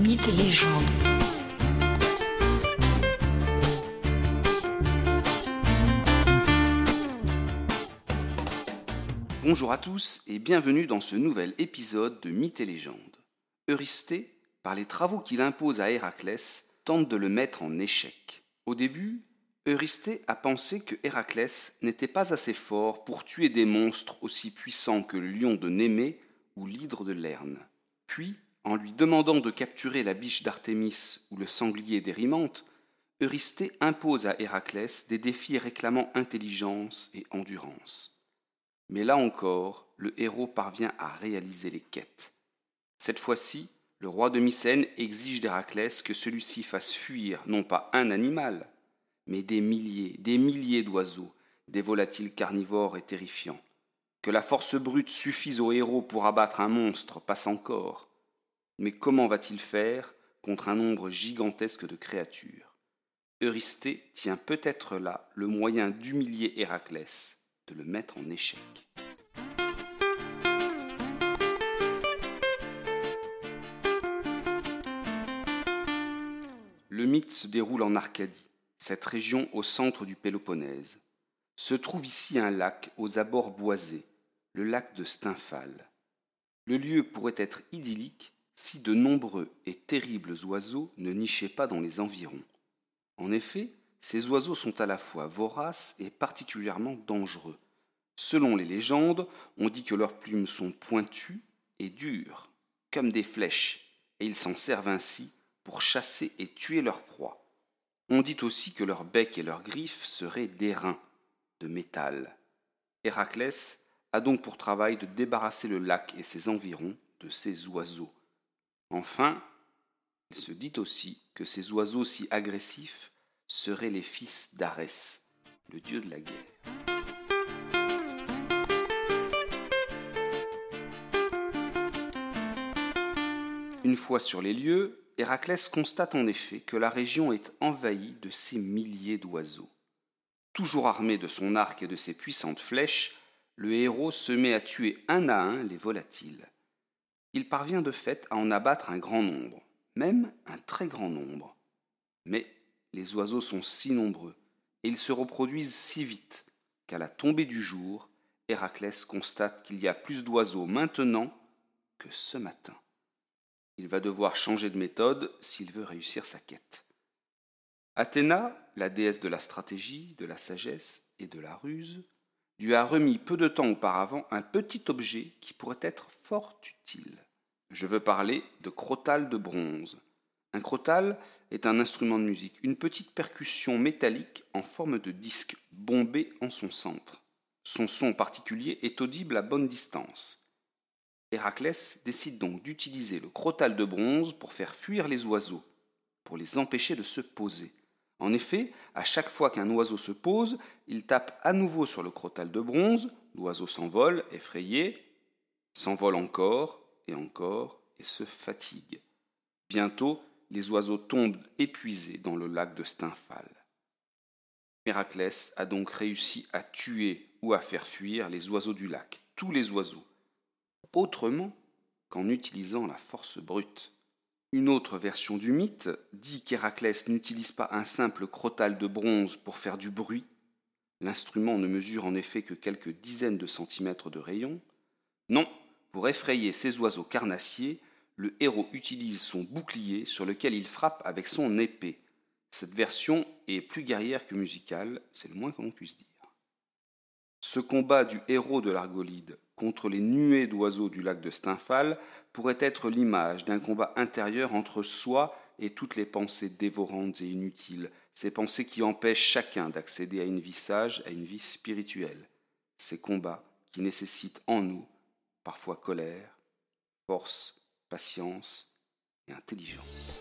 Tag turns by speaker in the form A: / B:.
A: Mythes et légendes.
B: Bonjour à tous et bienvenue dans ce nouvel épisode de Mythes et légendes. Eurysthée, par les travaux qu'il impose à Héraclès, tente de le mettre en échec. Au début, Eurysthée a pensé que Héraclès n'était pas assez fort pour tuer des monstres aussi puissants que le lion de Némée ou l'hydre de Lerne. Puis, en lui demandant de capturer la biche d'Artémis ou le sanglier d'Érimante, Eurysthée impose à Héraclès des défis réclamant intelligence et endurance. Mais là encore, le héros parvient à réaliser les quêtes. Cette fois-ci, le roi de Mycène exige d'Héraclès que celui-ci fasse fuir non pas un animal, mais des milliers, des milliers d'oiseaux, des volatiles carnivores et terrifiants. Que la force brute suffise au héros pour abattre un monstre passe encore. Mais comment va-t-il faire contre un nombre gigantesque de créatures? Eurysthée tient peut-être là le moyen d'humilier Héraclès, de le mettre en échec. Le mythe se déroule en Arcadie, cette région au centre du Péloponnèse. Se trouve ici un lac aux abords boisés, le lac de Stymphale. Le lieu pourrait être idyllique si de nombreux et terribles oiseaux ne nichaient pas dans les environs. En effet, ces oiseaux sont à la fois voraces et particulièrement dangereux. Selon les légendes, on dit que leurs plumes sont pointues et dures, comme des flèches, et ils s'en servent ainsi pour chasser et tuer leurs proies. On dit aussi que leurs becs et leurs griffes seraient d'airain, de métal. Héraclès a donc pour travail de débarrasser le lac et ses environs de ces oiseaux. Enfin, il se dit aussi que ces oiseaux si agressifs seraient les fils d'Arès, le dieu de la guerre. Une fois sur les lieux, Héraclès constate en effet que la région est envahie de ces milliers d'oiseaux. Toujours armé de son arc et de ses puissantes flèches, le héros se met à tuer un à un les volatiles. Il parvient de fait à en abattre un grand nombre, même un très grand nombre. Mais les oiseaux sont si nombreux et ils se reproduisent si vite qu'à la tombée du jour, Héraclès constate qu'il y a plus d'oiseaux maintenant que ce matin. Il va devoir changer de méthode s'il veut réussir sa quête. Athéna, la déesse de la stratégie, de la sagesse et de la ruse, lui a remis peu de temps auparavant un petit objet qui pourrait être fort utile. Je veux parler de crotal de bronze. Un crotal est un instrument de musique, une petite percussion métallique en forme de disque bombé en son centre. Son son particulier est audible à bonne distance. Héraclès décide donc d'utiliser le crotal de bronze pour faire fuir les oiseaux, pour les empêcher de se poser. En effet, à chaque fois qu'un oiseau se pose, il tape à nouveau sur le crotal de bronze, l'oiseau s'envole, effrayé, s'envole encore et encore et se fatigue. Bientôt, les oiseaux tombent épuisés dans le lac de Stymphale. Héraclès a donc réussi à tuer ou à faire fuir les oiseaux du lac, tous les oiseaux, autrement qu'en utilisant la force brute. Une autre version du mythe dit qu'Héraclès n'utilise pas un simple crotal de bronze pour faire du bruit. L'instrument ne mesure en effet que quelques dizaines de centimètres de rayon. Non, pour effrayer ces oiseaux carnassiers, le héros utilise son bouclier sur lequel il frappe avec son épée. Cette version est plus guerrière que musicale, c'est le moins que l'on puisse dire. Ce combat du héros de l'Argolide contre les nuées d'oiseaux du lac de Stymphale pourrait être l'image d'un combat intérieur entre soi et toutes les pensées dévorantes et inutiles, ces pensées qui empêchent chacun d'accéder à une vie sage, à une vie spirituelle, ces combats qui nécessitent en nous parfois colère, force, patience et intelligence.